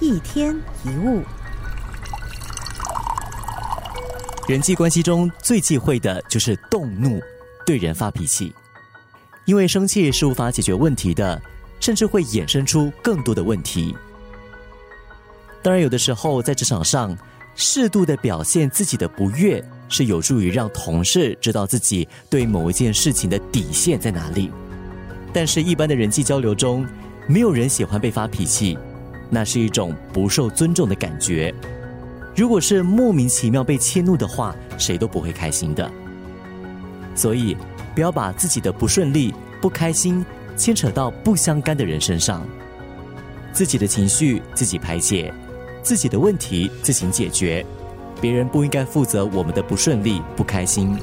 一天一物，人际关系中最忌讳的就是动怒，对人发脾气。因为生气是无法解决问题的，甚至会衍生出更多的问题。当然，有的时候在职场上，适度的表现自己的不悦，是有助于让同事知道自己对某一件事情的底线在哪里。但是，一般的人际交流中，没有人喜欢被发脾气。那是一种不受尊重的感觉。如果是莫名其妙被迁怒的话，谁都不会开心的。所以，不要把自己的不顺利、不开心牵扯到不相干的人身上。自己的情绪自己排解，自己的问题自行解决。别人不应该负责我们的不顺利、不开心。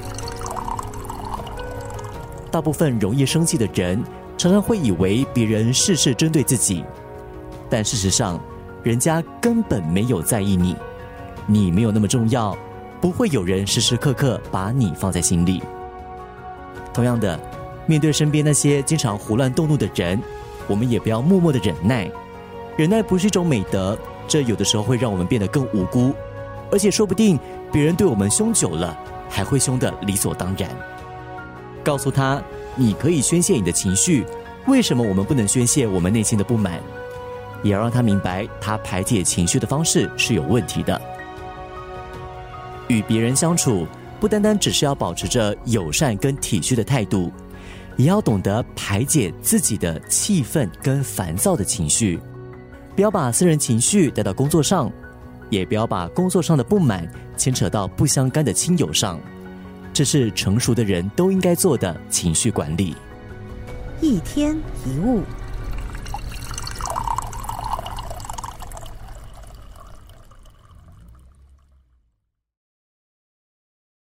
大部分容易生气的人，常常会以为别人事事针对自己。但事实上，人家根本没有在意你，你没有那么重要，不会有人时时刻刻把你放在心里。同样的，面对身边那些经常胡乱动怒的人，我们也不要默默的忍耐。忍耐不是一种美德，这有的时候会让我们变得更无辜，而且说不定别人对我们凶久了，还会凶的理所当然。告诉他，你可以宣泄你的情绪，为什么我们不能宣泄我们内心的不满？也要让他明白，他排解情绪的方式是有问题的。与别人相处，不单单只是要保持着友善跟体恤的态度，也要懂得排解自己的气愤跟烦躁的情绪。不要把私人情绪带到工作上，也不要把工作上的不满牵扯到不相干的亲友上。这是成熟的人都应该做的情绪管理。一天一物。